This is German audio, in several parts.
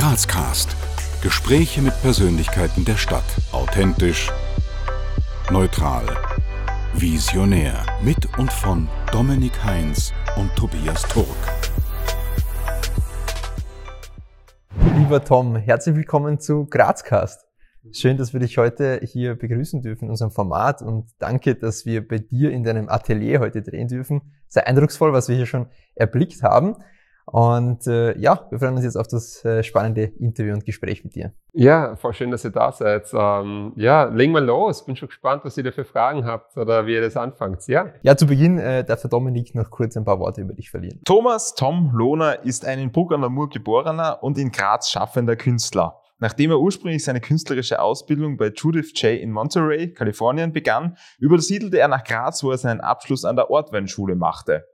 Grazcast. Gespräche mit Persönlichkeiten der Stadt. Authentisch, neutral, visionär. Mit und von Dominik Heinz und Tobias Turk. Lieber Tom, herzlich willkommen zu Grazcast. Schön, dass wir dich heute hier begrüßen dürfen in unserem Format und danke, dass wir bei dir in deinem Atelier heute drehen dürfen. Sehr eindrucksvoll, was wir hier schon erblickt haben. Und äh, ja, wir freuen uns jetzt auf das äh, spannende Interview und Gespräch mit dir. Ja, voll schön, dass ihr da seid. Ähm, ja, legen wir los. Bin schon gespannt, was ihr da für Fragen habt oder wie ihr das anfangt. Ja, ja zu Beginn äh, darf der Dominik noch kurz ein paar Worte über dich verlieren. Thomas Tom Lohner ist ein in Bruck an der Mur geborener und in Graz schaffender Künstler. Nachdem er ursprünglich seine künstlerische Ausbildung bei Judith J. in Monterey, Kalifornien begann, übersiedelte er nach Graz, wo er seinen Abschluss an der Ortweinschule machte.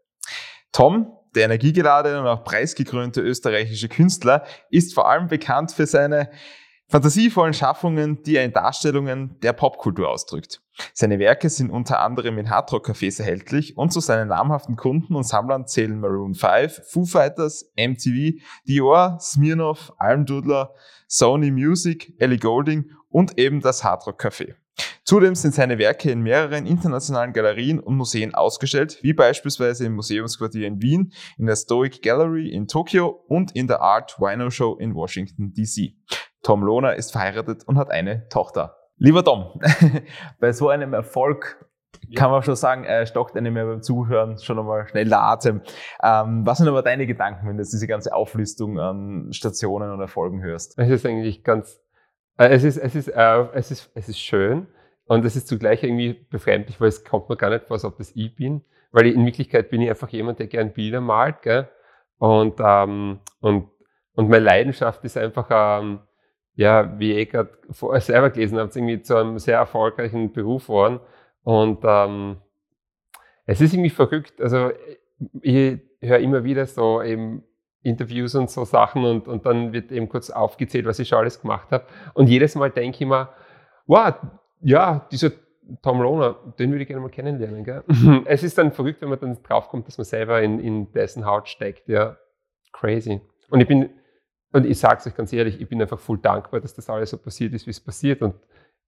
Tom der energiegeladene und auch preisgekrönte österreichische Künstler ist vor allem bekannt für seine fantasievollen Schaffungen, die er in Darstellungen der Popkultur ausdrückt. Seine Werke sind unter anderem in Hardrock-Cafés erhältlich und zu seinen namhaften Kunden und Sammlern zählen Maroon 5, Foo Fighters, MTV, Dior, Smirnoff, Almdudler, Sony Music, Ellie Golding und eben das Hardrock Café. Zudem sind seine Werke in mehreren internationalen Galerien und Museen ausgestellt, wie beispielsweise im Museumsquartier in Wien, in der Stoic Gallery in Tokio und in der Art Wino Show in Washington, D.C. Tom Lohner ist verheiratet und hat eine Tochter. Lieber Tom, bei so einem Erfolg kann man schon sagen, äh, stockt einem ja beim Zuhören schon einmal schnell der Atem. Ähm, was sind aber deine Gedanken, wenn du diese ganze Auflistung an Stationen und Erfolgen hörst? Es ist eigentlich ganz, äh, es ist, es ist, äh, es ist, es ist schön und es ist zugleich irgendwie befremdlich, weil es kommt mir gar nicht vor, als ob das ich bin, weil in Wirklichkeit bin ich einfach jemand, der gern Bilder malt, gell? Und, ähm, und, und meine Leidenschaft ist einfach, ähm, ja, wie ich gerade selber gelesen habe, irgendwie zu einem sehr erfolgreichen Beruf geworden. Und ähm, es ist irgendwie verrückt. Also ich höre immer wieder so eben Interviews und so Sachen und, und dann wird eben kurz aufgezählt, was ich schon alles gemacht habe. Und jedes Mal denke ich mir, wow, ja, dieser Tom Lohner, den würde ich gerne mal kennenlernen. Gell? es ist dann verrückt, wenn man dann draufkommt, dass man selber in, in dessen Haut steckt. Ja, crazy. Und ich bin, und ich sage es euch ganz ehrlich, ich bin einfach voll dankbar, dass das alles so passiert ist, wie es passiert. Und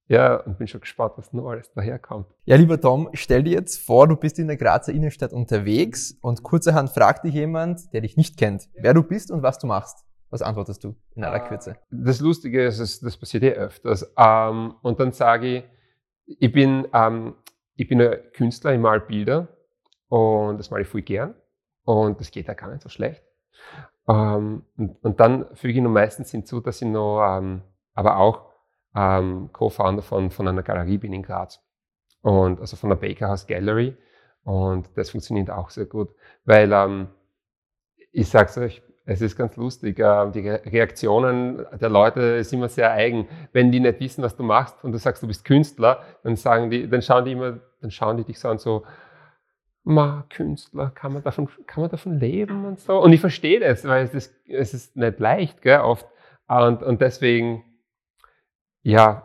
ja, und bin schon gespannt, was noch alles daherkommt. Ja, lieber Tom, stell dir jetzt vor, du bist in der Grazer Innenstadt unterwegs und kurzerhand fragt dich jemand, der dich nicht kennt, wer du bist und was du machst. Was antwortest du in aller Kürze? Das Lustige ist, das passiert eh öfters. Ähm, und dann sage ich, ich bin, ähm, ich bin ein Künstler, ich mal Bilder und das male ich viel gern und das geht ja gar nicht so schlecht. Ähm, und, und, dann füge ich noch meistens hinzu, dass ich noch, ähm, aber auch ähm, Co-Founder von, von einer Galerie bin in Graz. Und also von der Baker House Gallery. Und das funktioniert auch sehr gut, weil ähm, ich sage es euch, es ist ganz lustig. Äh, die Reaktionen der Leute sind immer sehr eigen. Wenn die nicht wissen, was du machst und du sagst, du bist Künstler, dann sagen die, dann schauen die immer, dann schauen die dich so an so, Ma, Künstler, kann man davon, kann man davon leben und so? Und ich verstehe das, weil es ist, es ist nicht leicht, gell, oft. Und, und deswegen, ja,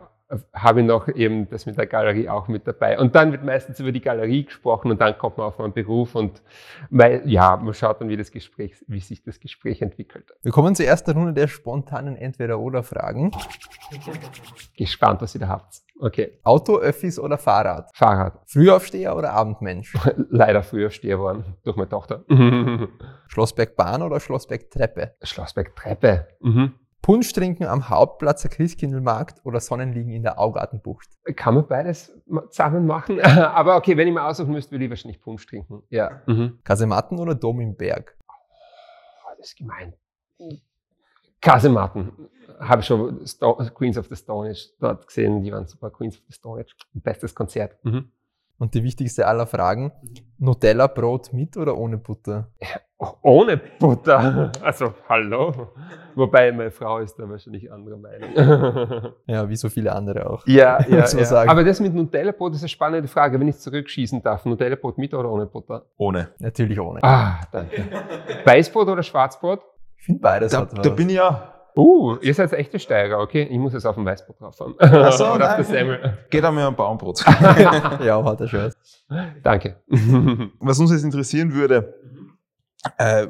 habe ich noch eben das mit der Galerie auch mit dabei. Und dann wird meistens über die Galerie gesprochen und dann kommt man auf meinen Beruf und weil, ja, man schaut dann, wie, das Gespräch, wie sich das Gespräch entwickelt. Wir kommen zur ersten Runde der spontanen Entweder-Oder-Fragen. Gespannt, was ihr da habt. Okay. Auto, Öffis oder Fahrrad? Fahrrad. Frühaufsteher oder Abendmensch? Leider Frühaufsteher worden durch meine Tochter. Schlossberg-Bahn oder Schlossberg-Treppe? Schlossberg-Treppe. Mhm. Punsch trinken am Hauptplatz der Christkindlmarkt oder Sonnenliegen in der Augartenbucht? Kann man beides zusammen machen. Aber okay, wenn ich mal aussuchen müsste, würde ich wahrscheinlich Punsch trinken. Ja. Mhm. Kasematten oder Dom im Berg? Oh, das ist gemein. Kasematten. Habe ich schon Sto Queens of the Stone Age dort gesehen. Die waren super. Queens of the Stone Age. Bestes Konzert. Mhm. Und die wichtigste aller Fragen, Nutella-Brot mit oder ohne Butter? Ohne Butter? Also, hallo? Wobei, meine Frau ist da wahrscheinlich anderer Meinung. ja, wie so viele andere auch. Ja, ja, ja. Aber das mit Nutella-Brot ist eine spannende Frage, wenn ich zurückschießen darf. Nutella-Brot mit oder ohne Butter? Ohne. Natürlich ohne. Ah, danke. Weißbrot oder Schwarzbrot? Ich finde beides. Da, da bin ich ja Uh, ihr seid echte Steiger, okay? Ich muss jetzt auf dem Weißbrot drauf haben. Achso, Oder auf der Semmel. Geht einmal am Baumbrot. ja, hat er schon. Danke. Was uns jetzt interessieren würde, äh,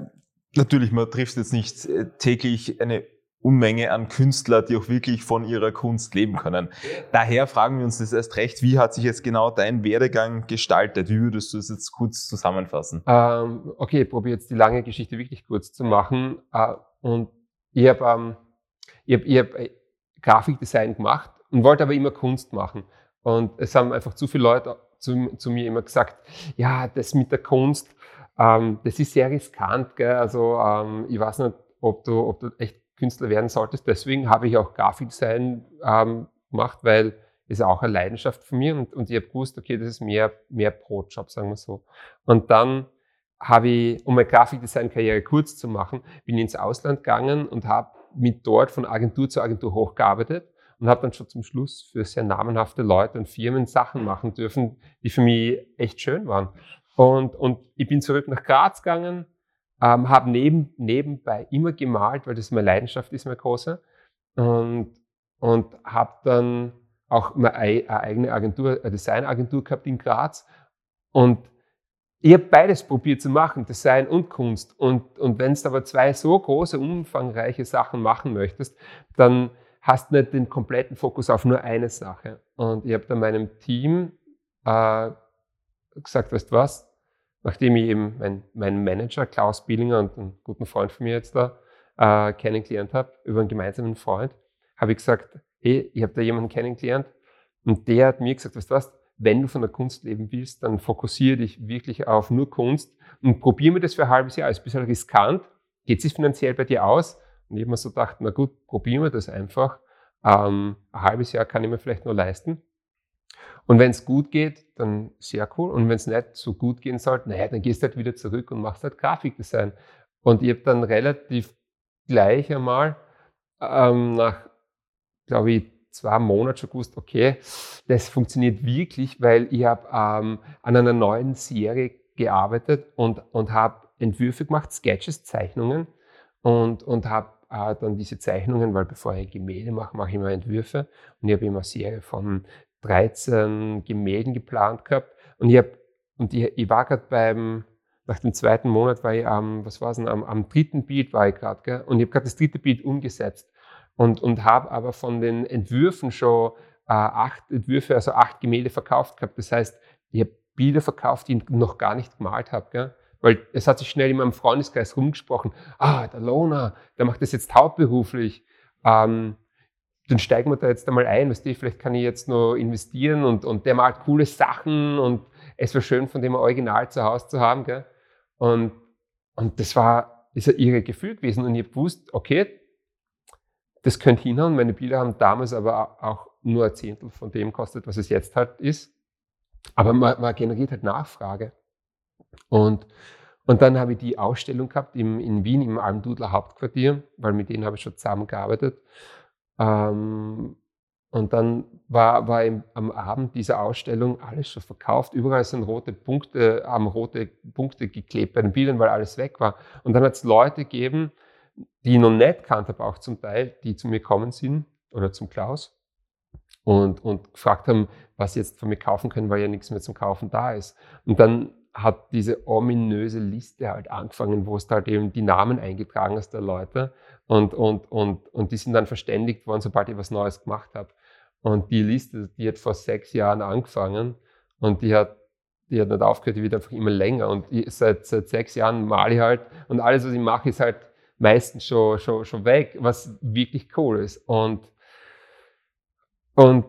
natürlich, man trifft jetzt nicht äh, täglich eine Unmenge an Künstler, die auch wirklich von ihrer Kunst leben können. Daher fragen wir uns das erst recht, wie hat sich jetzt genau dein Werdegang gestaltet? Wie würdest du es jetzt kurz zusammenfassen? Ähm, okay, ich probiere jetzt die lange Geschichte wirklich kurz zu machen. Äh, und ich habe ähm, hab, hab äh, Grafikdesign gemacht und wollte aber immer Kunst machen. Und es haben einfach zu viele Leute zu, zu mir immer gesagt, ja, das mit der Kunst, ähm, das ist sehr riskant. Gell? Also ähm, ich weiß nicht, ob du, ob du echt Künstler werden solltest. Deswegen habe ich auch Grafikdesign ähm, gemacht, weil es auch eine Leidenschaft von mir und, und ich habe gewusst, okay, das ist mehr, mehr Brotjob, sagen wir so. Und dann habe ich, um meine Grafikdesign-Karriere kurz zu machen, bin ins Ausland gegangen und habe mit dort von Agentur zu Agentur hochgearbeitet und habe dann schon zum Schluss für sehr namenhafte Leute und Firmen Sachen machen dürfen, die für mich echt schön waren. Und, und ich bin zurück nach Graz gegangen, ähm, habe neben, nebenbei immer gemalt, weil das meine Leidenschaft ist, meine große. Und, und habe dann auch eine eigene Agentur, eine Designagentur gehabt in Graz. Und ich habe beides probiert zu machen, Design und Kunst. Und, und wenn du aber zwei so große, umfangreiche Sachen machen möchtest, dann hast du nicht den kompletten Fokus auf nur eine Sache. Und ich habe dann meinem Team äh, gesagt, weißt du was, nachdem ich eben meinen mein Manager Klaus Billinger und einen guten Freund von mir jetzt da äh, kennengelernt habe, über einen gemeinsamen Freund, habe ich gesagt, hey, ich habe da jemanden kennengelernt und der hat mir gesagt, weißt du was, wenn du von der Kunst leben willst, dann fokussiere dich wirklich auf nur Kunst und probiere mir das für ein halbes Jahr. Ist ein bisschen riskant. Geht es finanziell bei dir aus? Und ich habe mir so gedacht, na gut, probieren wir das einfach. Ähm, ein halbes Jahr kann ich mir vielleicht nur leisten. Und wenn es gut geht, dann sehr cool. Und wenn es nicht so gut gehen sollte, naja, dann gehst du halt wieder zurück und machst halt Grafikdesign. Und ich habe dann relativ gleich einmal ähm, nach, glaube ich, zwei Monaten schon gewusst, okay, das funktioniert wirklich, weil ich habe ähm, an einer neuen Serie gearbeitet und, und habe Entwürfe gemacht, Sketches, Zeichnungen und, und habe äh, dann diese Zeichnungen, weil bevor ich Gemälde mache, mache ich immer Entwürfe und ich habe immer eine Serie von 13 Gemälden geplant gehabt und ich, hab, und ich, ich war gerade beim, nach dem zweiten Monat war ich am, was war es denn, am, am dritten Bild war ich gerade, und ich habe gerade das dritte Bild umgesetzt und, und habe aber von den Entwürfen schon äh, acht Entwürfe, also acht Gemälde verkauft gehabt. Das heißt, ich habe Bilder verkauft, die ich noch gar nicht gemalt habe. Weil es hat sich schnell in meinem Freundeskreis rumgesprochen, ah, der Lona, der macht das jetzt hauptberuflich. Ähm, dann steigen wir da jetzt einmal ein, weißt du, vielleicht kann ich jetzt noch investieren und, und der malt coole Sachen und es wäre schön, von dem Original zu Hause zu haben. Gell? Und, und das war ist ein irre Gefühl gewesen und ich habe gewusst, okay, das könnte hinhauen. Meine Bilder haben damals aber auch nur ein Zehntel von dem kostet, was es jetzt halt ist. Aber man, man generiert halt Nachfrage. Und, und dann habe ich die Ausstellung gehabt im, in Wien im Almdudler Hauptquartier, weil mit denen habe ich schon zusammengearbeitet. Ähm, und dann war, war im, am Abend dieser Ausstellung alles schon verkauft. Überall sind rote Punkte, haben rote Punkte geklebt bei den Bildern, weil alles weg war. Und dann hat es Leute gegeben, die ich noch nicht kannt habe, auch zum Teil, die zu mir kommen sind oder zum Klaus und, und gefragt haben, was sie jetzt von mir kaufen können, weil ja nichts mehr zum Kaufen da ist. Und dann hat diese ominöse Liste halt angefangen, wo es halt eben die Namen eingetragen ist der Leute und, und, und, und die sind dann verständigt worden, sobald ich was Neues gemacht habe. Und die Liste, die hat vor sechs Jahren angefangen und die hat, die hat nicht aufgehört, die wird einfach immer länger. Und ich, seit, seit sechs Jahren male ich halt und alles, was ich mache, ist halt meistens schon, schon, schon weg, was wirklich cool ist. Und, und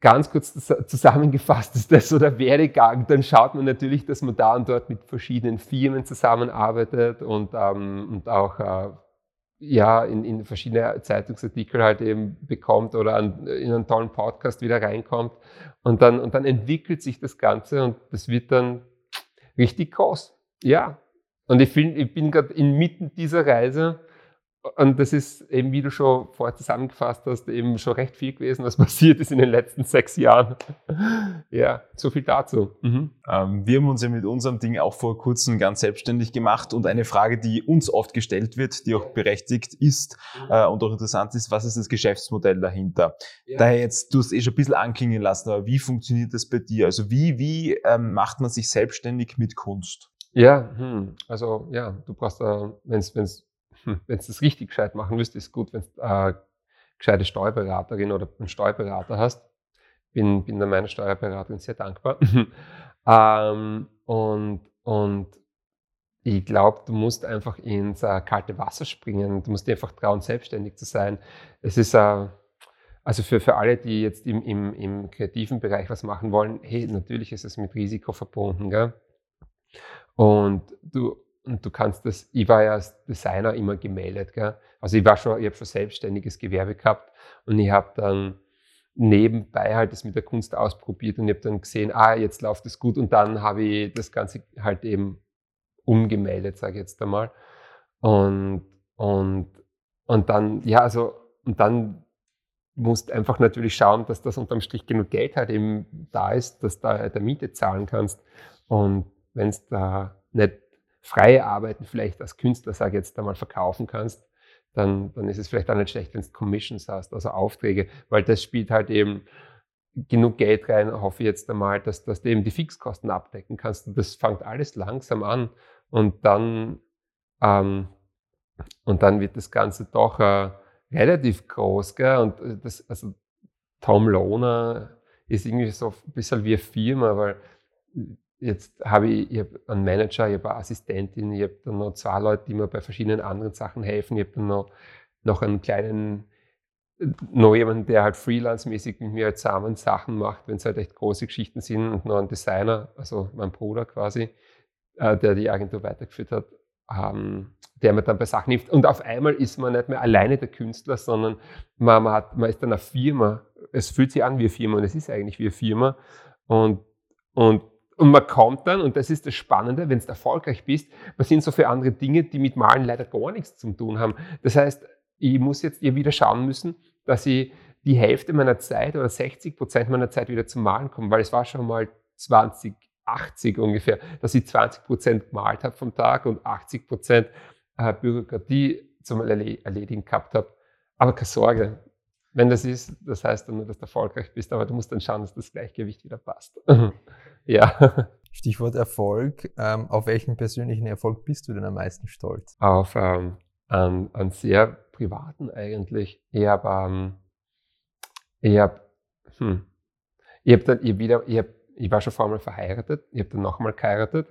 ganz kurz zusammengefasst ist das so der Werdegang. Dann schaut man natürlich, dass man da und dort mit verschiedenen Firmen zusammenarbeitet und, ähm, und auch äh, ja, in, in verschiedene Zeitungsartikel halt eben bekommt oder an, in einen tollen Podcast wieder reinkommt. Und dann, und dann entwickelt sich das Ganze und das wird dann richtig groß. Ja, und ich, find, ich bin gerade inmitten dieser Reise und das ist eben, wie du schon vorher zusammengefasst hast, eben schon recht viel gewesen, was passiert ist in den letzten sechs Jahren. ja, so viel dazu. Mhm. Ähm, wir haben uns ja mit unserem Ding auch vor kurzem ganz selbstständig gemacht und eine Frage, die uns oft gestellt wird, die auch berechtigt ist äh, und auch interessant ist, was ist das Geschäftsmodell dahinter? Ja. Daher jetzt, du hast eh schon ein bisschen anklingen lassen, aber wie funktioniert das bei dir? Also wie, wie ähm, macht man sich selbstständig mit Kunst? Ja, hm. also ja, du brauchst, äh, wenn es hm, wenn du das richtig gescheit machen willst, ist gut, wenn du äh, gescheite Steuerberaterin oder einen Steuerberater hast. Bin, bin da meiner Steuerberaterin sehr dankbar. ähm, und, und ich glaube, du musst einfach ins äh, kalte Wasser springen. Du musst dir einfach trauen, selbstständig zu sein. Es ist, äh, also für, für alle, die jetzt im, im, im kreativen Bereich was machen wollen, hey, natürlich ist es mit Risiko verbunden. Gell? Und du, und du kannst das, ich war ja als Designer immer gemeldet. Gell? Also ich war schon, ich habe schon selbstständiges Gewerbe gehabt und ich habe dann nebenbei halt das mit der Kunst ausprobiert und ich habe dann gesehen, ah, jetzt läuft es gut und dann habe ich das Ganze halt eben umgemeldet, sage ich jetzt einmal. Und, und, und dann, ja, also, und dann musst einfach natürlich schauen, dass das unterm Strich genug Geld halt eben da ist, dass du da der Miete zahlen kannst. Und wenn es da nicht freie Arbeiten vielleicht als Künstler, sage ich jetzt einmal, verkaufen kannst, dann, dann ist es vielleicht auch nicht schlecht, wenn du Commissions hast, also Aufträge, weil das spielt halt eben genug Geld rein, hoffe ich jetzt einmal, dass, dass du eben die Fixkosten abdecken kannst. Und das fängt alles langsam an und dann, ähm, und dann wird das Ganze doch äh, relativ groß. Gell? Und äh, das, also Tom Lohner ist irgendwie so ein bisschen wie eine Firma, weil jetzt habe ich, ich hab einen Manager, ich habe eine Assistentin, ich habe dann noch zwei Leute, die mir bei verschiedenen anderen Sachen helfen. Ich habe dann noch, noch einen kleinen, noch jemanden, der halt freelance-mäßig mit mir halt zusammen Sachen macht, wenn es halt echt große Geschichten sind und noch einen Designer, also mein Bruder quasi, äh, der die Agentur weitergeführt hat, ähm, der mir dann bei Sachen hilft. Und auf einmal ist man nicht mehr alleine der Künstler, sondern man, man, hat, man ist dann eine Firma. Es fühlt sich an wie eine Firma und es ist eigentlich wie eine Firma. Und, und und man kommt dann, und das ist das Spannende, wenn du erfolgreich bist, was sind so für andere Dinge, die mit Malen leider gar nichts zu tun haben. Das heißt, ich muss jetzt ihr wieder schauen müssen, dass ich die Hälfte meiner Zeit oder 60 Prozent meiner Zeit wieder zum Malen komme, weil es war schon mal 20, 80 ungefähr, dass ich 20 Prozent gemalt habe vom Tag und 80 Prozent äh, Bürokratie zum Erledigen gehabt habe. Aber keine Sorge, wenn das ist, das heißt dann nur, dass du erfolgreich bist, aber du musst dann schauen, dass das Gleichgewicht wieder passt. ja. Stichwort Erfolg. Ähm, auf welchen persönlichen Erfolg bist du denn am meisten stolz? Auf ähm, einen, einen sehr privaten eigentlich. Ich habe, ähm, ich habe, hm, ich habe dann, ich wieder, ich, hab, ich war schon vorher verheiratet, ich habe dann nochmal geheiratet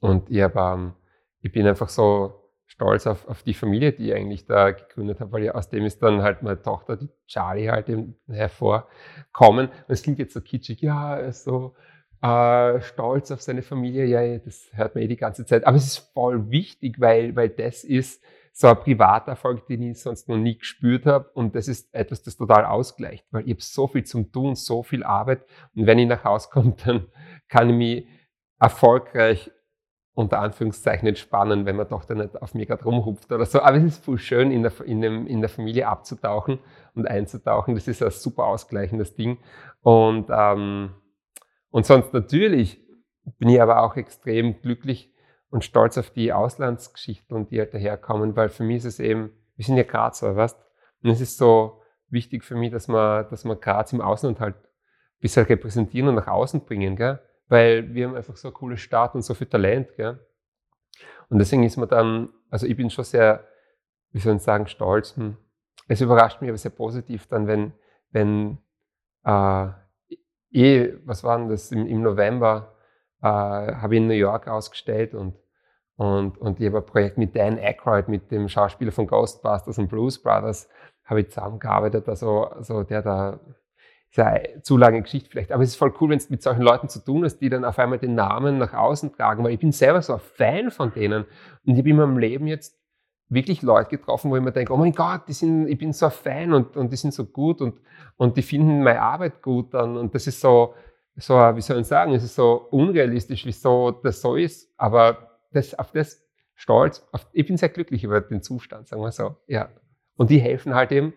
und ich habe, ähm, ich bin einfach so stolz auf, auf die Familie, die ich eigentlich da gegründet habe, weil ja aus dem ist dann halt meine Tochter, die Charlie, halt eben hervorkommen. Und es klingt jetzt so kitschig, ja, so äh, stolz auf seine Familie, ja, das hört man eh die ganze Zeit. Aber es ist voll wichtig, weil, weil das ist so ein Privaterfolg, den ich sonst noch nie gespürt habe. Und das ist etwas, das total ausgleicht, weil ich habe so viel zum Tun, so viel Arbeit. Und wenn ich nach Hause komme, dann kann ich mich erfolgreich unter Anführungszeichen entspannen, wenn man doch da nicht auf mir gerade rumhupft oder so. Aber es ist voll schön, in der, in, dem, in der Familie abzutauchen und einzutauchen. Das ist ein super ausgleichendes Ding. Und, ähm, und sonst natürlich bin ich aber auch extrem glücklich und stolz auf die Auslandsgeschichten, die halt daherkommen, weil für mich ist es eben, wir sind ja Grazer, weißt Und es ist so wichtig für mich, dass man, dass man Graz im Ausland halt ein bisschen repräsentieren und nach außen bringen, gell? weil wir haben einfach so eine coole Stadt und so viel Talent. Gell? Und deswegen ist man dann, also ich bin schon sehr, wie soll ich sagen, stolz. Es überrascht mich aber sehr positiv dann, wenn, wenn äh, eh, was war denn das, im, im November äh, habe ich in New York ausgestellt und, und, und ich habe ein Projekt mit Dan Aykroyd, mit dem Schauspieler von Ghostbusters und Blues Brothers, habe ich zusammengearbeitet, also, also der da ist eine zu lange Geschichte vielleicht, aber es ist voll cool, wenn du mit solchen Leuten zu tun hast, die dann auf einmal den Namen nach außen tragen, weil ich bin selber so ein Fan von denen. Und ich habe in meinem Leben jetzt wirklich Leute getroffen, wo ich mir denke, oh mein Gott, die sind, ich bin so ein Fan und, und die sind so gut und, und die finden meine Arbeit gut dann und das ist so, so, wie soll ich sagen, es ist so unrealistisch, wieso das so ist, aber das, auf das stolz, auf, ich bin sehr glücklich über den Zustand, sagen wir so, ja. Und die helfen halt eben,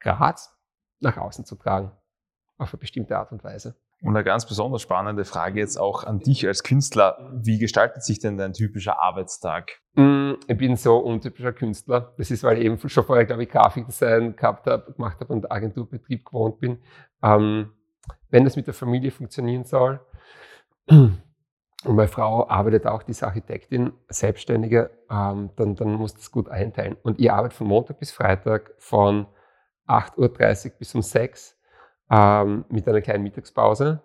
Graz nach außen zu tragen auf eine bestimmte Art und Weise. Und eine ganz besonders spannende Frage jetzt auch an dich als Künstler. Wie gestaltet sich denn dein typischer Arbeitstag? Mm, ich bin so untypischer Künstler. Das ist, weil ich eben schon vorher, glaube ich, Grafikdesign gehabt habe, gemacht habe und Agenturbetrieb gewohnt bin. Ähm, wenn das mit der Familie funktionieren soll, und meine Frau arbeitet auch, die ist Architektin, Selbstständige, ähm, dann, dann muss das gut einteilen. Und ich arbeite von Montag bis Freitag von 8.30 Uhr bis um 6 Uhr ähm, mit einer kleinen Mittagspause.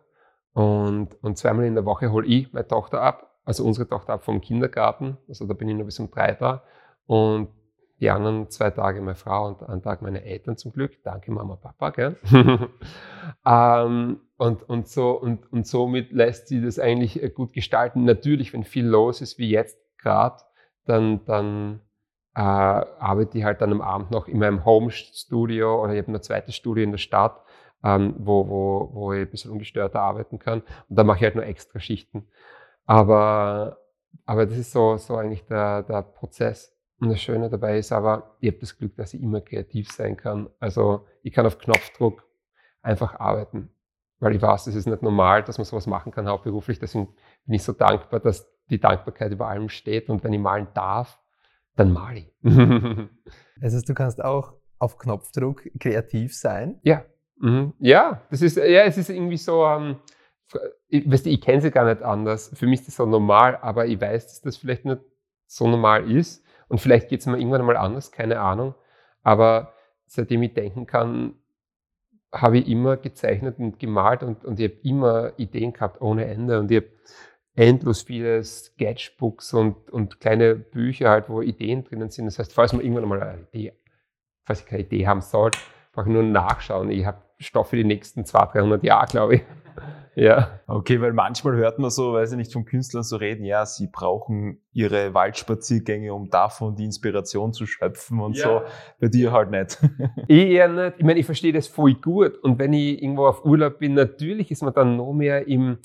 Und, und zweimal in der Woche hole ich meine Tochter ab, also unsere Tochter ab vom Kindergarten. Also da bin ich nur bis um drei da. Und die anderen zwei Tage meine Frau und einen Tag meine Eltern zum Glück. Danke Mama, Papa. Gell? ähm, und, und, so, und, und somit lässt sie das eigentlich äh, gut gestalten. Natürlich, wenn viel los ist, wie jetzt gerade, dann, dann äh, arbeite ich halt dann am Abend noch in meinem Home-Studio oder ich habe ein zweites Studio in der Stadt, ähm, wo, wo, wo ich ein bisschen ungestörter arbeiten kann. Und da mache ich halt nur extra Schichten. Aber, aber das ist so, so eigentlich der, der Prozess. Und das Schöne dabei ist aber, ich habe das Glück, dass ich immer kreativ sein kann. Also ich kann auf Knopfdruck einfach arbeiten, weil ich weiß, es ist nicht normal, dass man sowas machen kann hauptberuflich. Deswegen bin ich so dankbar, dass die Dankbarkeit über allem steht. Und wenn ich malen darf, dann male ich. also du kannst auch auf Knopfdruck kreativ sein? Ja, mhm. ja, das ist ja, es ist irgendwie so. Ähm, ich, weißt du, ich kenne sie gar nicht anders. Für mich ist das so normal, aber ich weiß, dass das vielleicht nicht so normal ist. Und vielleicht geht es mir irgendwann mal anders, keine Ahnung. Aber seitdem ich denken kann, habe ich immer gezeichnet und gemalt und, und ich habe immer Ideen gehabt ohne Ende. Und ich habe endlos viele Sketchbooks und, und kleine Bücher halt, wo Ideen drinnen sind. Das heißt, falls man irgendwann mal eine Idee, falls ich keine Idee haben soll, brauche ich nur nachschauen. Ich habe Stoff für die nächsten 200, 300 Jahre, glaube ich. Ja. Okay, weil manchmal hört man so, weiß ich nicht, von Künstlern so reden, ja, sie brauchen ihre Waldspaziergänge, um davon die Inspiration zu schöpfen und ja. so. Bei dir halt nicht. ich eher nicht. Ich meine, ich verstehe das voll gut. Und wenn ich irgendwo auf Urlaub bin, natürlich ist man dann noch mehr im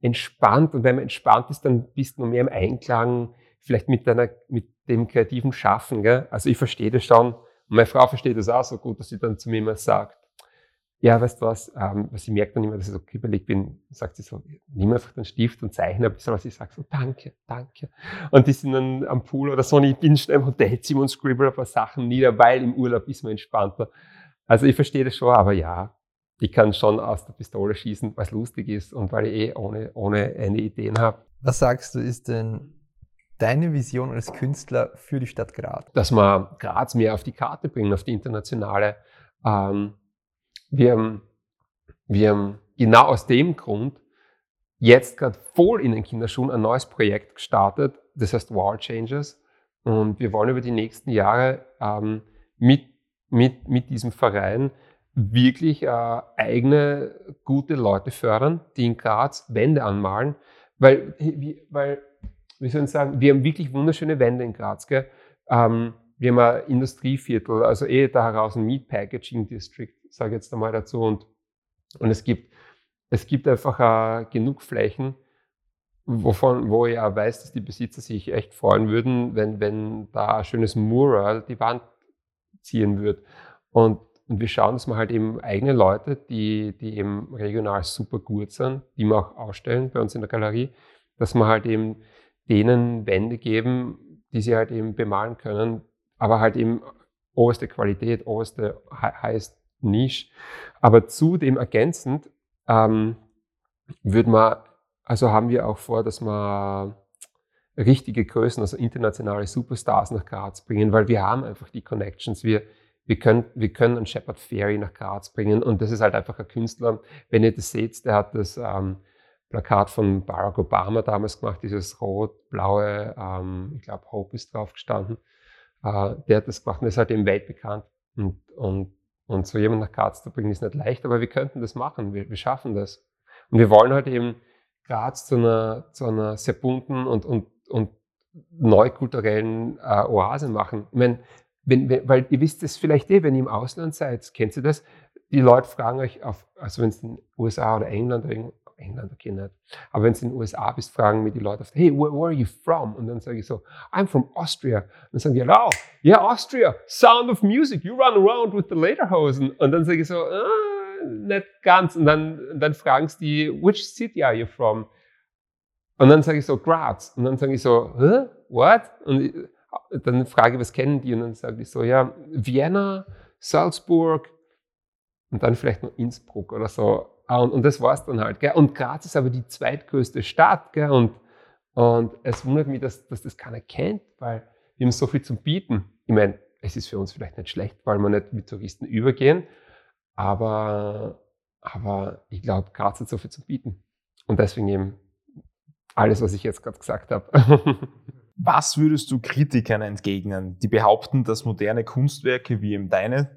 entspannt. Und wenn man entspannt ist, dann bist du noch mehr im Einklang, vielleicht mit deiner, mit dem kreativen Schaffen. Gell? Also ich verstehe das schon. Und meine Frau versteht das auch so gut, dass sie dann zu mir immer sagt, ja, weißt du was, ähm, was ich merke dann immer, dass ich so kribbelig bin, sagt sie so, nimm einfach den Stift und zeichne ein bisschen was. Ich sage so, danke, danke. Und die sind dann am Pool oder so und ich bin schnell im Hotelzimmer und scribble ein paar Sachen nieder, weil im Urlaub ist man entspannter. Also ich verstehe das schon, aber ja, ich kann schon aus der Pistole schießen, was lustig ist und weil ich eh ohne, ohne eine Ideen habe. Was sagst du, ist denn deine Vision als Künstler für die Stadt Graz? Dass wir Graz mehr auf die Karte bringen, auf die internationale ähm, wir haben, wir genau aus dem Grund jetzt gerade voll in den Kinderschuhen ein neues Projekt gestartet, das heißt Wall Changers. Und wir wollen über die nächsten Jahre ähm, mit, mit, mit diesem Verein wirklich äh, eigene gute Leute fördern, die in Graz Wände anmalen, weil, weil wie soll ich sagen, wir haben wirklich wunderschöne Wände in Graz. Gell? Ähm, wir haben ein Industrieviertel, also eh da heraus ein Meat Packaging District sage jetzt einmal dazu. Und, und es gibt, es gibt einfach uh, genug Flächen, wovon, wo ich auch weiß, dass die Besitzer sich echt freuen würden, wenn, wenn da ein schönes Mural die Wand ziehen würde. Und, und wir schauen, dass wir halt eben eigene Leute, die, die eben regional super gut sind, die wir auch ausstellen bei uns in der Galerie, dass wir halt eben denen Wände geben, die sie halt eben bemalen können, aber halt eben oberste Qualität, oberste heißt Nische. Aber zudem ergänzend ähm, würde man, also haben wir auch vor, dass wir richtige Größen, also internationale Superstars nach Graz bringen, weil wir haben einfach die Connections. Wir, wir, können, wir können einen Shepard Ferry nach Graz bringen und das ist halt einfach ein Künstler. Wenn ihr das seht, der hat das ähm, Plakat von Barack Obama damals gemacht, dieses rot-blaue, ähm, ich glaube Hope ist drauf gestanden. Äh, der hat das gemacht und ist halt eben weltbekannt. Und, und und so jemand nach Graz zu bringen, ist nicht leicht, aber wir könnten das machen. Wir, wir schaffen das. Und wir wollen halt eben Graz zu einer, zu einer sehr bunten und, und, und neukulturellen äh, Oase machen. Ich meine, wenn, wenn, weil ihr wisst es vielleicht eh, wenn ihr im Ausland seid, kennt ihr das? Die Leute fragen euch, auf, also wenn es in den USA oder England oder England, okay, nicht. Aber wenn du in den USA bist, fragen mir die Leute oft, hey, where, where, are you from? Und dann sage ich so, I'm from Austria. Und dann sagen die, oh, yeah, Austria, Sound of Music, you run around with the Lederhosen. Und dann sage ich so, ah, nicht ganz. Und dann, dann fragen sie die, which city are you from? Und dann sage ich so, Graz. Und dann sage ich so, huh? what? Und dann frage ich, was kennen die? Und dann sage ich so, ja, Vienna, Salzburg und dann vielleicht noch Innsbruck oder so. Ah, und, und das war es dann halt. Gell? Und Graz ist aber die zweitgrößte Stadt. Gell? Und, Und es wundert mich, dass, dass das keiner kennt, weil wir haben so viel zum Bieten. Ich meine, es ist für uns vielleicht nicht schlecht, weil wir nicht mit Touristen übergehen, aber, aber ich glaube, Graz hat so viel zu bieten. Und deswegen eben alles, was ich jetzt gerade gesagt habe. Was würdest du Kritikern entgegnen, die behaupten, dass moderne Kunstwerke wie eben deine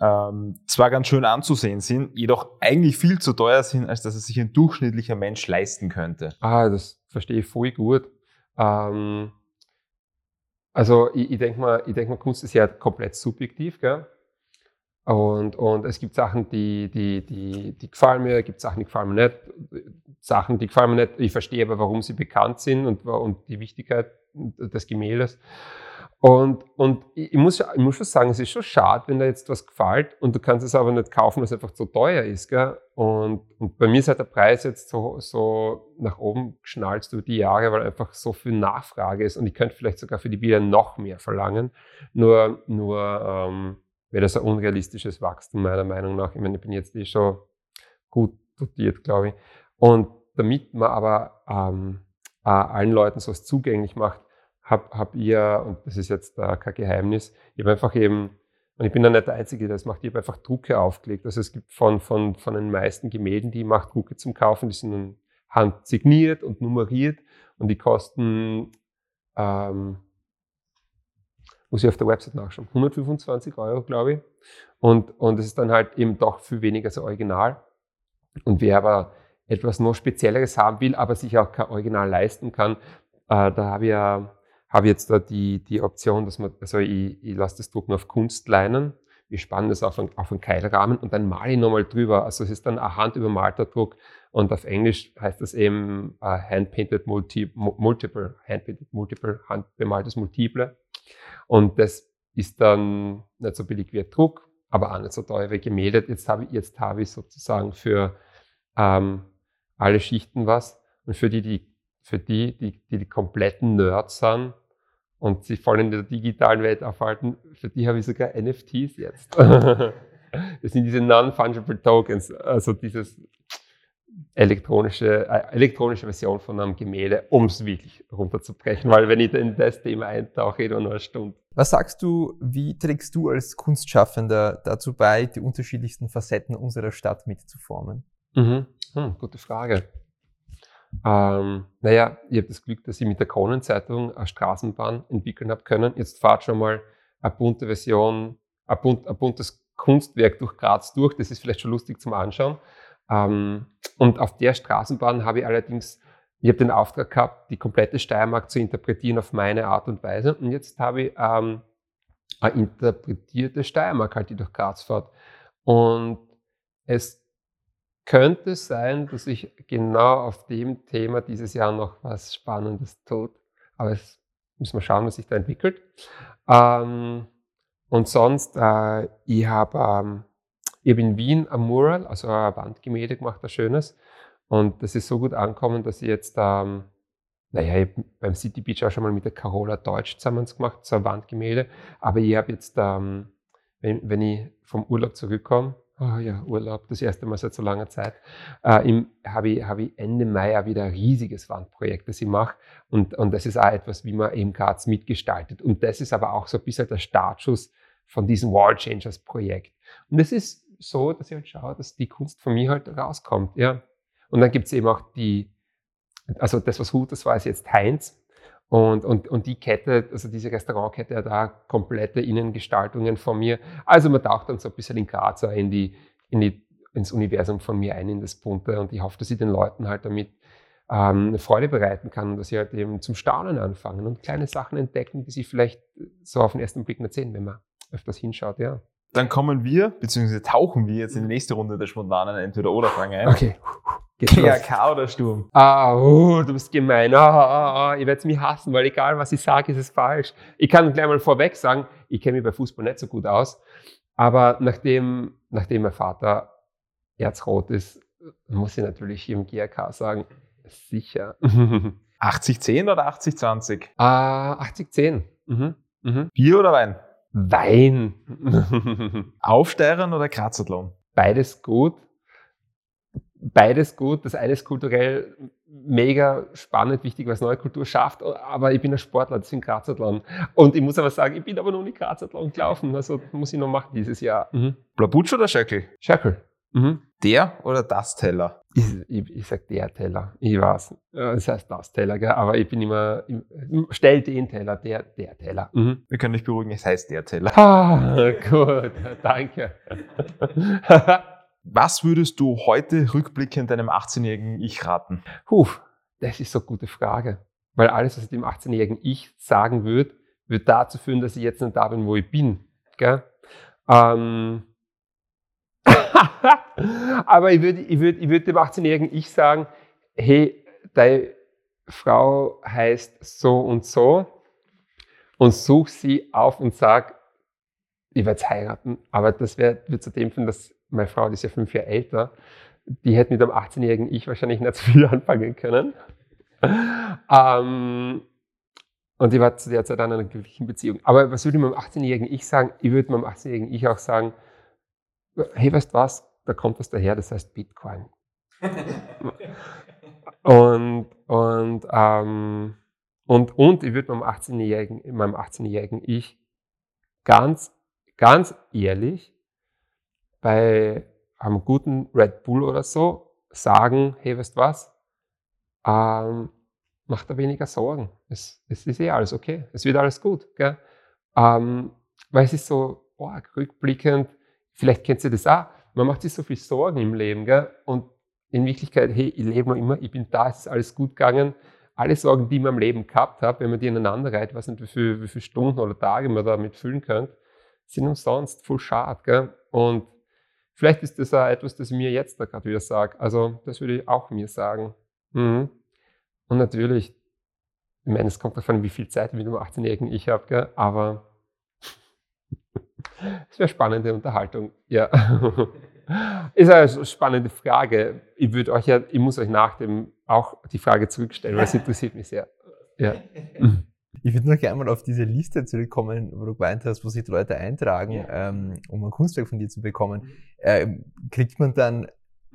ähm, zwar ganz schön anzusehen sind, jedoch eigentlich viel zu teuer sind, als dass es sich ein durchschnittlicher Mensch leisten könnte? Ah, das verstehe ich voll gut. Ähm, also ich, ich denke mal, denk mal, Kunst ist ja komplett subjektiv. Gell? Und, und es gibt Sachen, die, die, die, die gefallen mir, es gibt Sachen, die gefallen mir nicht. Sachen, die gefallen mir nicht. Ich verstehe aber, warum sie bekannt sind und, und die Wichtigkeit des Gemäldes. Und, und ich, muss, ich muss schon sagen, es ist schon schade, wenn da jetzt was gefällt und du kannst es aber nicht kaufen, weil es einfach zu teuer ist. Gell? Und, und bei mir ist halt der Preis jetzt so, so nach oben geschnallt über die Jahre, weil einfach so viel Nachfrage ist. Und ich könnte vielleicht sogar für die Bilder noch mehr verlangen. Nur, nur ähm, wäre das ein unrealistisches Wachstum meiner Meinung nach. Ich meine, ich bin jetzt eh schon gut dotiert, glaube ich. Und damit man aber ähm, allen Leuten sowas zugänglich macht, habe hab ihr, und das ist jetzt äh, kein Geheimnis, ich habe einfach eben, und ich bin dann nicht der Einzige, der das macht, ich habe einfach Drucke aufgelegt. Also es gibt von, von, von den meisten Gemälden, die ich mache, Drucke zum Kaufen, die sind dann handsigniert und nummeriert und die kosten, ähm, muss ich auf der Website nachschauen, 125 Euro, glaube ich. Und, und es ist dann halt eben doch viel weniger als Original. Und wer aber etwas noch Spezielleres haben will, aber sich auch kein Original leisten kann, äh, da habe ich ja habe jetzt da die, die Option, dass man, also ich, ich lasse das drucken auf Kunstleinen, wir spannen das auf einen, auf einen Keilrahmen und dann male ich nochmal drüber. Also es ist dann ein handübermalter Druck und auf Englisch heißt das eben uh, Hand-Painted multi, Multiple, Hand-Painted Multiple, handbemaltes Multiple. Und das ist dann nicht so billig wie ein Druck, aber auch nicht so teuer wie gemeldet. Jetzt habe ich, jetzt habe ich sozusagen für ähm, alle Schichten was und für die, die für die, die, die, die kompletten Nerds sind, und sich voll in der digitalen Welt aufhalten, für die habe ich sogar NFTs jetzt. das sind diese Non-Fungible Tokens, also dieses elektronische, äh, elektronische Version von einem Gemälde, um es wirklich runterzubrechen, weil wenn ich in das Thema eintauche, ich nur eine Stunde. Was sagst du, wie trägst du als Kunstschaffender dazu bei, die unterschiedlichsten Facetten unserer Stadt mitzuformen? Mhm. Hm, gute Frage. Ähm, naja, ich habe das Glück, dass ich mit der Kronenzeitung eine Straßenbahn entwickeln habe können. Jetzt fahrt schon mal eine bunte Version, ein, bunt, ein buntes Kunstwerk durch Graz durch. Das ist vielleicht schon lustig zum Anschauen. Ähm, und auf der Straßenbahn habe ich allerdings, ich habe den Auftrag gehabt, die komplette Steiermark zu interpretieren auf meine Art und Weise. Und jetzt habe ich ähm, eine interpretierte Steiermark halt, die durch Graz fährt. Und es könnte sein, dass ich genau auf dem Thema dieses Jahr noch was Spannendes tut. Aber es müssen wir schauen, was sich da entwickelt. Ähm, und sonst, äh, ich habe ähm, hab in Wien ein Mural, also ein Wandgemälde gemacht, ein schönes. Und das ist so gut angekommen, dass ich jetzt, ähm, naja, ich beim City Beach auch schon mal mit der Carola Deutsch zusammen gemacht, so ein Wandgemälde. Aber ich habe jetzt, ähm, wenn, wenn ich vom Urlaub zurückkomme, Oh ja, Urlaub, das erste Mal seit so langer Zeit. Äh, habe ich, hab ich Ende Mai auch wieder ein riesiges Wandprojekt, das ich mache. Und, und das ist auch etwas, wie man eben Graz mitgestaltet. Und das ist aber auch so ein bisschen der Startschuss von diesem Wall Changers Projekt. Und es ist so, dass ich halt schaue, dass die Kunst von mir halt rauskommt. Ja. Und dann gibt es eben auch die, also das, was Hut, das war jetzt Heinz. Und, und, und die Kette, also diese Restaurantkette hat da komplette Innengestaltungen von mir. Also man taucht dann so ein bisschen in Grazer in die, in die, ins Universum von mir ein, in das Bunte. Und ich hoffe, dass ich den Leuten halt damit ähm, Freude bereiten kann, dass sie halt eben zum Staunen anfangen und kleine Sachen entdecken, die sie vielleicht so auf den ersten Blick nicht sehen, wenn man öfters hinschaut, ja. Dann kommen wir, beziehungsweise tauchen wir jetzt in die nächste Runde der spontanen Entweder-Oder-Fragen ein. Okay. GRK oder Sturm? Ah, oh, du bist gemein. Ah, ah, ah, ich werde mich hassen, weil egal, was ich sage, ist es falsch. Ich kann gleich mal vorweg sagen, ich kenne mich bei Fußball nicht so gut aus. Aber nachdem, nachdem mein Vater erzrot ist, muss ich natürlich im GRK sagen, sicher. 80-10 oder 80-20? Ah, 80-10. Mhm. Mhm. Bier oder Wein? Wein. Aufsteigern oder Grazathlon? Beides gut beides gut. Das eine ist kulturell mega spannend, wichtig, was neue Kultur schafft, aber ich bin ein Sportler, das ist ein Grazathlon. Und ich muss aber sagen, ich bin aber noch nicht Grazathlon gelaufen, also muss ich noch machen dieses Jahr. Mhm. Blabutsch oder Schöckel? Schöckel. Mhm. Der oder das Teller? Ich, ich, ich sag der Teller, ich weiß. Das heißt das Teller, gell? aber ich bin immer, ich, stell den Teller, der, der Teller. Mhm. Wir können dich beruhigen, es heißt der Teller. Ah, gut, danke. Was würdest du heute rückblickend deinem 18-jährigen Ich raten? Puh, das ist so eine gute Frage. Weil alles, was ich dem 18-jährigen Ich sagen würde, wird dazu führen, dass ich jetzt nicht da bin, wo ich bin. Gell? Ähm Aber ich würde ich würd, ich würd dem 18-jährigen Ich sagen, hey, deine Frau heißt so und so und such sie auf und sag, ich werde heiraten. Aber das wird zu dem führen, dass meine Frau, die ist ja fünf Jahre älter, die hätte mit dem 18-jährigen Ich wahrscheinlich nicht so viel anfangen können. ähm, und ich war zu der Zeit in einer glücklichen Beziehung. Aber was würde ich meinem 18-jährigen Ich sagen? Ich würde meinem 18-jährigen Ich auch sagen, hey, weißt du was, da kommt was daher, das heißt Bitcoin. und, und, ähm, und, und ich würde meinem 18-jährigen, meinem 18-jährigen Ich ganz, ganz ehrlich bei einem guten Red Bull oder so sagen, hey, weißt was, ähm, mach da weniger Sorgen. Es, es ist eh alles okay. Es wird alles gut. Ähm, weil es ist so oh, rückblickend, vielleicht kennt ihr das auch, man macht sich so viel Sorgen im Leben. Gell? Und in Wirklichkeit, hey, ich lebe noch immer, ich bin da, es ist alles gut gegangen. Alle Sorgen, die man im Leben gehabt hat, wenn man die ineinander reiht, weiß nicht, wie, viel, wie viele Stunden oder Tage man damit füllen könnte, sind umsonst voll schade. Gell? Und vielleicht ist das auch etwas, das ich mir jetzt da gerade wieder sage. Also, das würde ich auch mir sagen. Mhm. Und natürlich, ich meine, es kommt davon, wie viel Zeit mit dem 18-jährigen ich habe, aber es wäre spannende Unterhaltung. Ja. Ist eine spannende Frage. Ich würde euch ja, ich muss euch nach dem auch die Frage zurückstellen, weil es interessiert mich sehr. Ja. Ich würde noch gerne mal auf diese Liste zurückkommen, wo du gemeint hast, wo sich die Leute eintragen, ja. ähm, um ein Kunstwerk von dir zu bekommen. Äh, kriegt man dann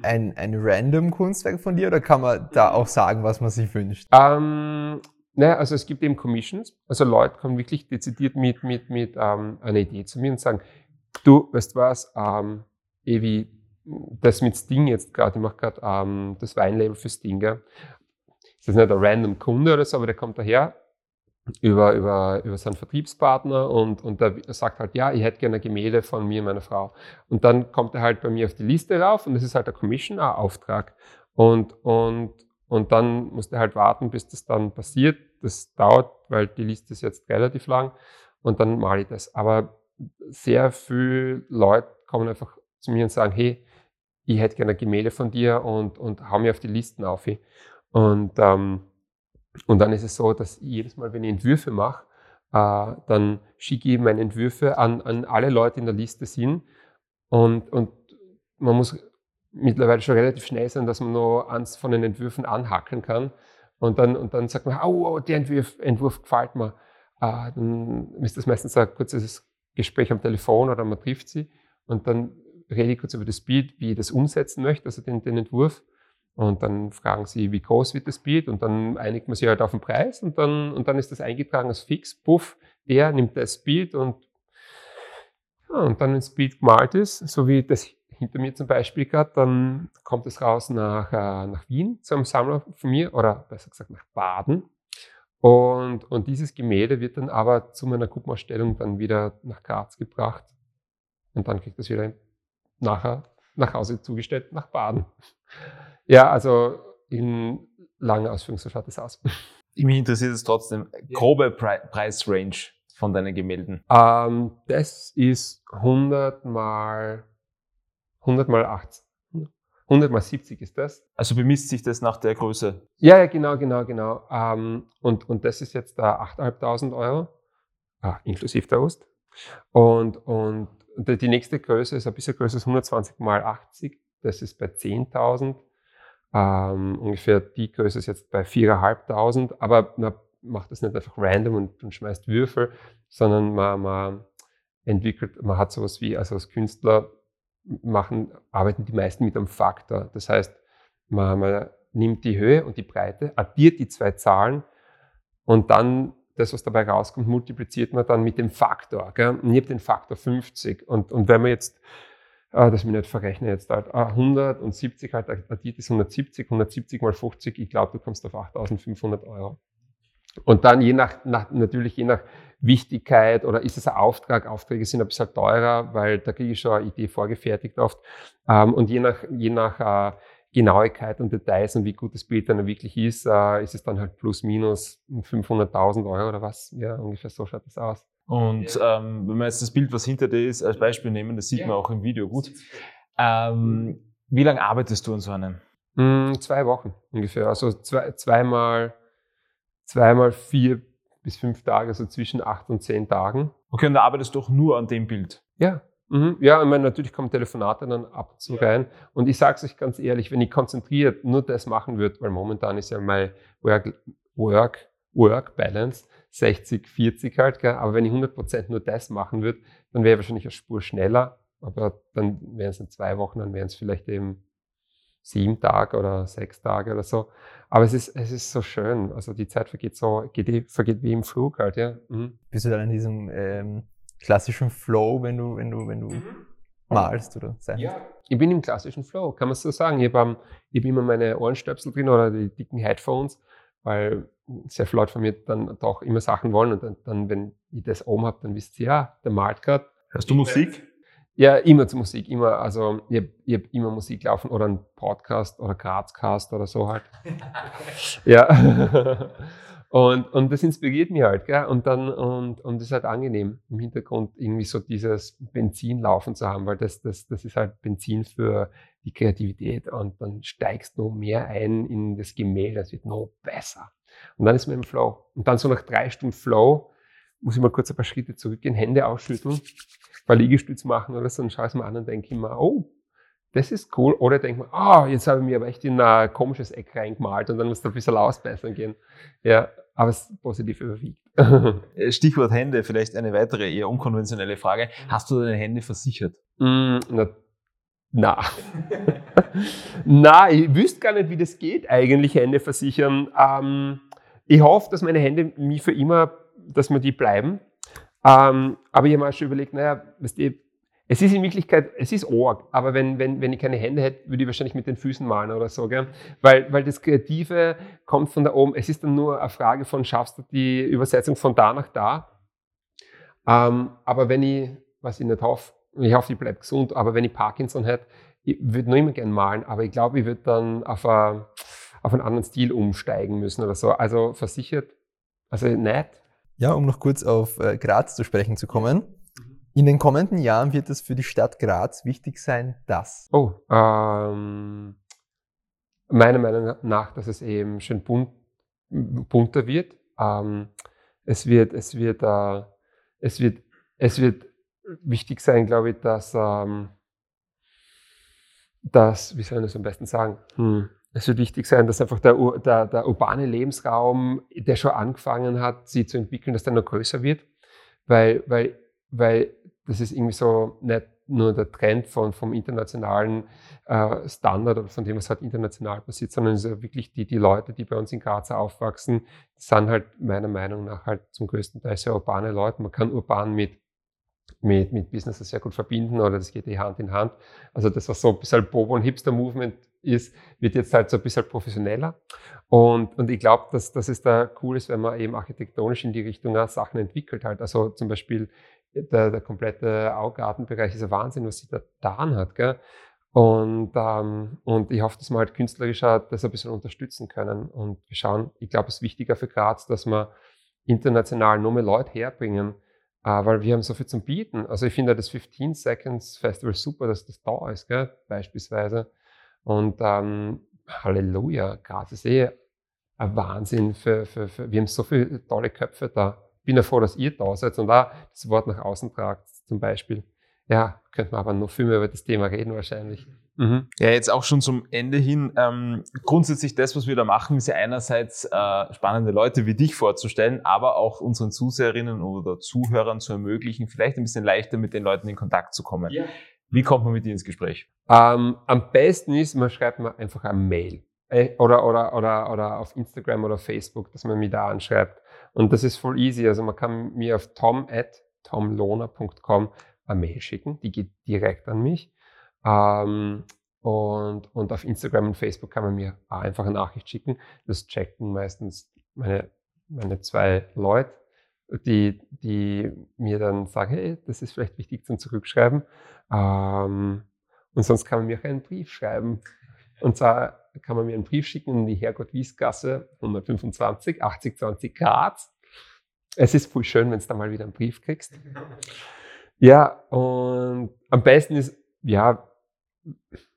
ein, ein random Kunstwerk von dir oder kann man da auch sagen, was man sich wünscht? Ähm, naja, also es gibt eben Commissions. Also Leute kommen wirklich dezidiert mit, mit, mit ähm, einer Idee zu mir und sagen, du, weißt du was, ähm, wie das mit Sting jetzt gerade, ich mache gerade ähm, das Weinlabel für Sting. Gell? Das ist nicht ein random Kunde oder so, aber der kommt daher über, über, über seinen Vertriebspartner und, und der sagt halt, ja, ich hätte gerne Gemälde von mir und meiner Frau. Und dann kommt er halt bei mir auf die Liste rauf und das ist halt ein Commission-Auftrag. Und, und, und dann muss er halt warten, bis das dann passiert. Das dauert, weil die Liste ist jetzt relativ lang und dann male ich das. Aber sehr viele Leute kommen einfach zu mir und sagen, hey, ich hätte gerne Gemälde von dir und, und hau mir auf die Listen auf. Und ähm, und dann ist es so, dass jedes Mal, wenn ich Entwürfe mache, äh, dann schicke ich meine Entwürfe an, an alle Leute in der Liste sind. Und, und man muss mittlerweile schon relativ schnell sein, dass man noch eins von den Entwürfen anhakeln kann. Und dann, und dann sagt man, oh, oh der Entwurf, Entwurf gefällt mir. Äh, dann ist das meistens ein kurzes Gespräch am Telefon oder man trifft sie. Und dann rede ich kurz über das Bild, wie ich das umsetzen möchte, also den, den Entwurf. Und dann fragen sie, wie groß wird das Bild? Und dann einigt man sich halt auf den Preis und dann, und dann ist das eingetragen als Fix. Puff, der nimmt das Bild und, ja, und dann, wenn das Bild gemalt ist, so wie das hinter mir zum Beispiel gerade, dann kommt es raus nach, äh, nach Wien zu einem Sammler von mir oder besser gesagt nach Baden. Und, und dieses Gemälde wird dann aber zu meiner Gruppenausstellung dann wieder nach Graz gebracht. Und dann kriegt es wieder nachher nach Hause zugestellt nach Baden. Ja, also in langer Ausführung, so schaut es aus. Mich interessiert es trotzdem, grobe Pre Preisrange von deinen Gemälden. Ähm, das ist 100 mal 100 mal 80. 100 mal 70 ist das. Also bemisst sich das nach der Größe? Ja, ja genau, genau, genau. Ähm, und, und das ist jetzt da 8.500 Euro, ah, inklusive der Ost. Und, und die nächste Größe ist ein bisschen größer, ist 120 mal 80. Das ist bei 10.000. Ähm, ungefähr die Größe ist jetzt bei 4.500, aber man macht das nicht einfach random und, und schmeißt Würfel, sondern man, man, entwickelt, man hat sowas wie, also als Künstler machen, arbeiten die meisten mit einem Faktor. Das heißt, Man, man nimmt die Höhe und die Breite, addiert die zwei Zahlen und dann das, was dabei rauskommt, multipliziert man dann mit dem Faktor. Gell? Und ich habe den Faktor 50. Und, und wenn man jetzt, äh, das mir nicht verrechne jetzt halt, 170 halt addiert ist 170, 170 mal 50, ich glaube, du kommst auf 8500 Euro. Und dann je nach, nach, natürlich je nach Wichtigkeit oder ist es ein Auftrag, Aufträge sind ein bisschen teurer, weil da kriege ich schon eine Idee vorgefertigt oft. Ähm, und je nach, je nach äh, Genauigkeit und Details und wie gut das Bild dann wirklich ist, äh, ist es dann halt plus minus 500.000 Euro oder was. Ja, ungefähr so schaut das aus. Und ja. ähm, wenn wir jetzt das Bild, was hinter dir ist, als Beispiel nehmen, das sieht ja. man auch im Video gut. Ähm, wie lange arbeitest du an so einem? Mm, zwei Wochen ungefähr. Also zwei, zweimal, zweimal vier bis fünf Tage, also zwischen acht und zehn Tagen. Okay, und da arbeitest du auch nur an dem Bild? Ja, Mhm, ja, ich meine, natürlich kommen Telefonate dann ab und zu ja. rein. Und ich sage es euch ganz ehrlich, wenn ich konzentriert nur das machen würde, weil momentan ist ja mein Work, Work, Work Balance 60, 40 halt, gell? aber wenn ich 100% nur das machen würde, dann wäre ich wahrscheinlich eine Spur schneller, aber dann wären es in zwei Wochen, dann wären es vielleicht eben sieben Tage oder sechs Tage oder so. Aber es ist, es ist so schön. Also die Zeit vergeht so, geht, vergeht wie im Flug halt, ja. Mhm. Bist du dann in diesem ähm, klassischen Flow, wenn du, wenn du, wenn du mhm. malst oder sein? Ja, ich bin im klassischen Flow, kann man so sagen. Ich habe hab immer meine Ohrenstöpsel drin oder die dicken Headphones, weil sehr viele Leute von mir dann doch immer Sachen wollen und dann, dann wenn ich das oben habe, dann wisst ihr, ja, der malt gerade. Hörst du Musik? Ja, immer zur Musik, immer. Also ich habe hab immer Musik laufen oder ein Podcast oder Grazcast oder so halt. ja. Und, und das inspiriert mich halt, gell? Und dann, und, und das ist halt angenehm, im Hintergrund irgendwie so dieses Benzin laufen zu haben, weil das, das, das ist halt Benzin für die Kreativität und dann steigst du mehr ein in das Gemälde, das wird noch besser. Und dann ist man im Flow. Und dann so nach drei Stunden Flow muss ich mal kurz ein paar Schritte zurückgehen, Hände ausschütteln, ein paar Liegestütze machen oder so, dann schaue ich es mir an und denke immer, oh, das ist cool. Oder denkt man, ah, oh, jetzt habe ich mir aber echt in ein komisches Eck reingemalt und dann muss da ein bisschen ausbessern gehen. Ja, aber es positiv überwiegt. Äh, Stichwort Hände, vielleicht eine weitere eher unkonventionelle Frage. Hast du deine Hände versichert? Mm, na, na. na, ich wüsste gar nicht, wie das geht, eigentlich Hände versichern. Ähm, ich hoffe, dass meine Hände mir für immer, dass mir die bleiben. Ähm, aber ich habe mir auch schon überlegt, naja, weißt du, es ist in Wirklichkeit, es ist Org, aber wenn, wenn, wenn ich keine Hände hätte, würde ich wahrscheinlich mit den Füßen malen oder so, gell? Weil, weil das Kreative kommt von da oben. Es ist dann nur eine Frage von, schaffst du die Übersetzung von da nach da? Ähm, aber wenn ich, was ich nicht hoffe, ich hoffe, ich bleibe gesund, aber wenn ich Parkinson hätte, ich würde nur immer gerne malen, aber ich glaube, ich würde dann auf, a, auf einen anderen Stil umsteigen müssen oder so. Also versichert, also nett. Ja, um noch kurz auf äh, Graz zu sprechen zu kommen. In den kommenden Jahren wird es für die Stadt Graz wichtig sein, dass. Oh, ähm, meiner Meinung nach, dass es eben schön bunt, bunter wird. Ähm, es wird, es wird, äh, es wird, es wird wichtig sein, glaube ich, dass, ähm, dass, wie soll ich das am besten sagen? Hm. Es wird wichtig sein, dass einfach der, der, der urbane Lebensraum, der schon angefangen hat, sich zu entwickeln, dass der noch größer wird. Weil, weil, weil das ist irgendwie so nicht nur der Trend von, vom internationalen äh, Standard oder von dem, was halt international passiert, sondern es ist ja wirklich die, die Leute, die bei uns in Graz aufwachsen, sind halt meiner Meinung nach halt zum größten Teil sehr urbane Leute. Man kann urban mit, mit, mit Business sehr gut verbinden oder das geht eh Hand in Hand. Also das, was so ein bisschen Bobo und Hipster-Movement ist, wird jetzt halt so ein bisschen professioneller. Und, und ich glaube, dass, dass es da cool ist, wenn man eben architektonisch in die Richtung Sachen entwickelt halt. Also zum Beispiel der, der komplette Augartenbereich ist ein Wahnsinn, was sich da getan hat. Gell? Und, ähm, und ich hoffe, dass wir halt künstlerisch das ein bisschen unterstützen können. Und wir schauen, ich glaube, es ist wichtiger für Graz, dass wir international nur mehr Leute herbringen, äh, weil wir haben so viel zum Bieten. Also ich finde das 15 Seconds Festival super, dass das da ist, gell? beispielsweise. Und ähm, Halleluja, Graz ist eh ein Wahnsinn. Für, für, für, wir haben so viele tolle Köpfe da bin ja froh, dass ihr da seid und da das Wort nach außen tragt, zum Beispiel. Ja, könnte man aber noch viel mehr über das Thema reden wahrscheinlich. Mhm. Ja, jetzt auch schon zum Ende hin. Ähm, grundsätzlich das, was wir da machen, ist ja einerseits äh, spannende Leute wie dich vorzustellen, aber auch unseren Zuseherinnen oder Zuhörern zu ermöglichen, vielleicht ein bisschen leichter mit den Leuten in Kontakt zu kommen. Ja. Wie kommt man mit dir ins Gespräch? Ähm, am besten ist, man schreibt mir einfach eine Mail. Äh, oder, oder, oder, oder auf Instagram oder Facebook, dass man mich da anschreibt. Und das ist voll easy. Also man kann mir auf tom at tomlohner.com eine Mail schicken. Die geht direkt an mich. Ähm, und, und auf Instagram und Facebook kann man mir einfach eine Nachricht schicken. Das checken meistens meine, meine zwei Leute, die, die mir dann sagen, hey, das ist vielleicht wichtig zum Zurückschreiben. Ähm, und sonst kann man mir auch einen Brief schreiben. Und zwar kann man mir einen Brief schicken in die Herrgott-Wies-Gasse 125, 8020 Graz. Es ist voll schön, wenn du da mal wieder einen Brief kriegst. Ja, und am besten ist, ja,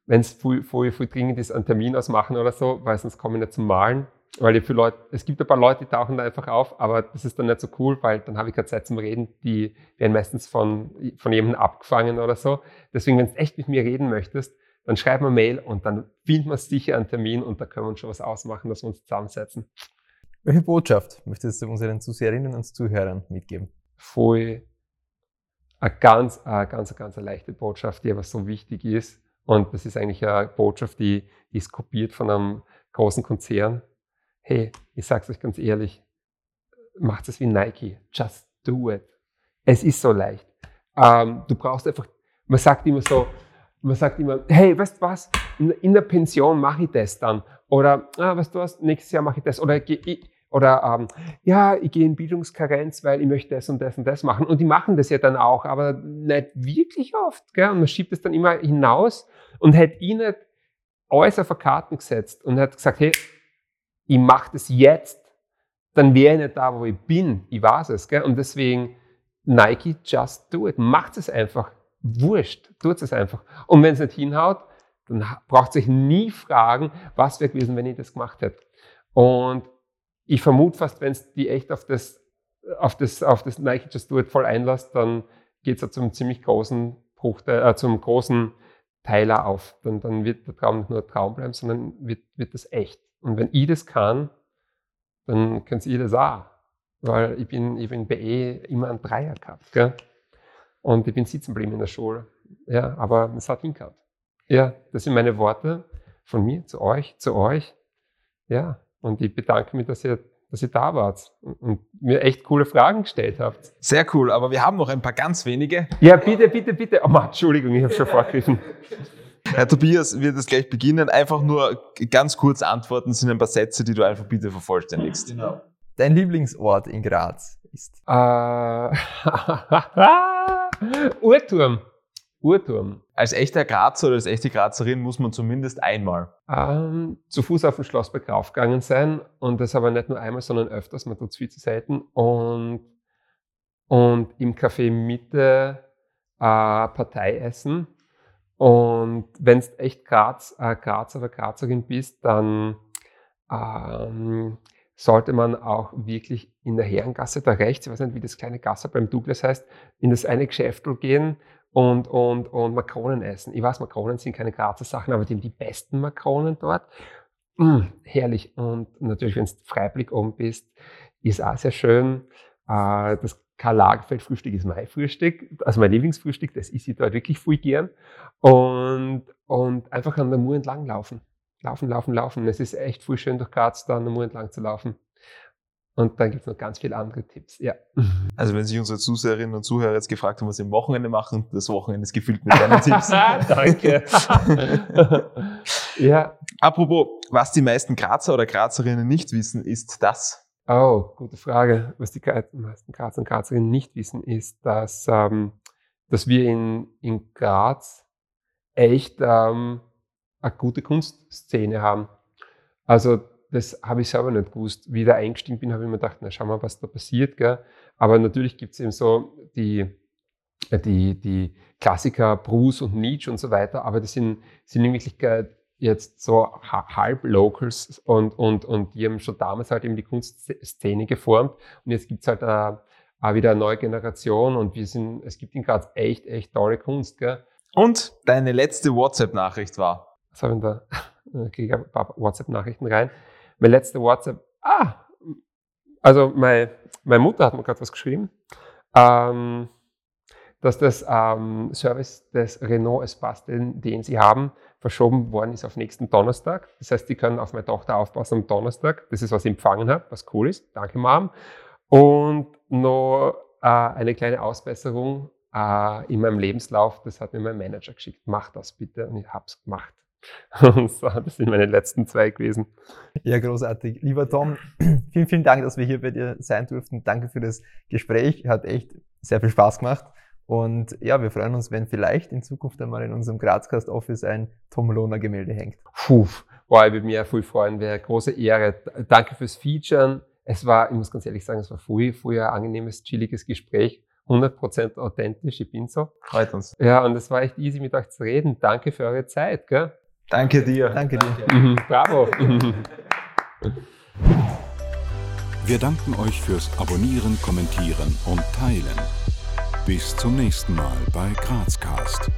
wenn es viel, viel, viel dringend ist, einen Termin ausmachen oder so, weil sonst komme ich nicht zum Malen. Weil für Leute, es gibt ein paar Leute, die tauchen da einfach auf, aber das ist dann nicht so cool, weil dann habe ich keine Zeit zum Reden. Die werden meistens von, von jemandem abgefangen oder so. Deswegen, wenn du echt mit mir reden möchtest, dann schreib mir Mail und dann finden wir sicher einen Termin und da können wir uns schon was ausmachen, dass wir uns zusammensetzen. Welche Botschaft möchtest du unseren Zuseherinnen und Zuhörern mitgeben? Voll eine ganz, eine ganz, eine ganz eine leichte Botschaft, die aber so wichtig ist. Und das ist eigentlich eine Botschaft, die, die ist kopiert von einem großen Konzern. Hey, ich sag's euch ganz ehrlich, macht es wie Nike. Just do it. Es ist so leicht. Ähm, du brauchst einfach, man sagt immer so, man sagt immer, hey, weißt du was, in, der Pension mache ich das dann. Oder, ah, weißt du was, nächstes Jahr mache ich das. Oder, oder ähm, ja, ich gehe in Bildungskarenz, weil ich möchte das und das und das machen. Und die machen das ja dann auch, aber nicht wirklich oft. Gell? Und man schiebt es dann immer hinaus und hat ihnen alles auf Karten gesetzt und hat gesagt, hey, ich mache das jetzt, dann wäre ich nicht da, wo ich bin. Ich weiß es. Gell? Und deswegen, Nike, just do it. Macht es einfach wurscht, tut es einfach. Und wenn es nicht hinhaut, dann braucht sich nie fragen, was wäre gewesen, wenn ich das gemacht hätte. Und ich vermute fast, wenn es die echt auf das, auf das, auf das Nike Just Do It voll einlässt, dann geht es ja zum ziemlich großen Bruchteil, äh, zum großen Teiler auf. Dann, dann wird der Traum nicht nur Traum bleiben, sondern wird, wird das echt. Und wenn ich das kann, dann könnt ihr das auch. Weil ich bin, ich bin bei E immer ein Dreier gehabt. Gell? Und ich bin sitzen geblieben in der Schule. Ja, aber es hat hingehauen. Ja, das sind meine Worte von mir zu euch, zu euch. Ja, und ich bedanke mich, dass ihr, dass ihr da wart und mir echt coole Fragen gestellt habt. Sehr cool, aber wir haben noch ein paar ganz wenige. Ja, bitte, bitte, bitte. Oh Mann, Entschuldigung, ich habe schon vorgegriffen. Herr Tobias wird es gleich beginnen. Einfach nur ganz kurz antworten, sind ein paar Sätze, die du einfach bitte vervollständigst. Genau. Dein Lieblingsort in Graz ist? Äh, Uhrturm. Uhrturm. Als echter Grazer oder als echte Grazerin muss man zumindest einmal. Ähm, zu Fuß auf den Schlossberg raufgegangen sein und das aber nicht nur einmal, sondern öfters, man tut es viel zu selten. Und, und im Café Mitte äh, Partei essen. Und wenn du echt Graz, äh, Grazer oder Grazerin bist, dann ähm, sollte man auch wirklich in der Herrengasse da rechts, ich weiß nicht, wie das kleine Gasse beim Douglas heißt, in das eine Geschäft gehen und, und, und Makronen essen. Ich weiß, Makronen sind keine Grazer Sachen, aber die haben die besten Makronen dort. Mm, herrlich. Und natürlich, wenn du Freiblick oben bist, ist auch sehr schön. Äh, das Karl Lagerfeld Frühstück ist mein Frühstück, also mein Lieblingsfrühstück, das ist ich dort wirklich viel gern. Und, und einfach an der Mur entlang laufen. Laufen, laufen, laufen. Es ist echt viel schön durch Graz da Mur entlang zu laufen. Und dann gibt es noch ganz viele andere Tipps. Ja. Also wenn sich unsere Zuseherinnen und Zuhörer jetzt gefragt haben, was sie am Wochenende machen, das Wochenende ist gefüllt mit deinen Tipps. Danke. ja. Apropos, was die meisten Grazer oder Grazerinnen nicht wissen, ist das. Oh, gute Frage. Was die meisten Grazer und Grazerinnen nicht wissen, ist, dass, ähm, dass wir in, in Graz echt ähm, eine gute Kunstszene haben. Also das habe ich selber nicht gewusst. Wie da eingestiegen bin, habe ich mir gedacht, na schau mal, was da passiert. Gell? Aber natürlich gibt es eben so die, die, die Klassiker Bruce und Nietzsche und so weiter, aber das sind, sind in Wirklichkeit jetzt so halb Locals und, und, und die haben schon damals halt eben die Kunstszene geformt und jetzt gibt es halt auch, auch wieder eine neue Generation und wir sind, es gibt in Graz echt, echt tolle Kunst. Gell? Und deine letzte WhatsApp-Nachricht war? Was habe ich da? Ich kriege ein paar WhatsApp-Nachrichten rein. Meine letzte WhatsApp, ah, also meine, meine Mutter hat mir gerade was geschrieben. Ähm, dass das ähm, Service des Renault Espace, den, den sie haben, verschoben worden ist auf nächsten Donnerstag. Das heißt, die können auf meine Tochter aufpassen am Donnerstag. Das ist, was ich empfangen habe, was cool ist. Danke, Mom. Und noch äh, eine kleine Ausbesserung äh, in meinem Lebenslauf. Das hat mir mein Manager geschickt. Mach das bitte. Und ich habe es gemacht. Und so, das sind meine letzten zwei gewesen. Ja, großartig. Lieber Tom, vielen, vielen Dank, dass wir hier bei dir sein durften. Danke für das Gespräch. Hat echt sehr viel Spaß gemacht. Und ja, wir freuen uns, wenn vielleicht in Zukunft einmal in unserem Grazcast Office ein Tom Lohner Gemälde hängt. Puh, boah, ich würde mich ja viel freuen, wäre eine große Ehre. Danke fürs Featuren. Es war, ich muss ganz ehrlich sagen, es war früher, früher ein angenehmes, chilliges Gespräch. 100% authentisch, ich bin so. Freut uns. Ja, und es war echt easy mit euch zu reden. Danke für eure Zeit, gell? Danke dir. Danke dir. Mhm, bravo. Wir danken euch fürs Abonnieren, Kommentieren und Teilen. Bis zum nächsten Mal bei Grazcast.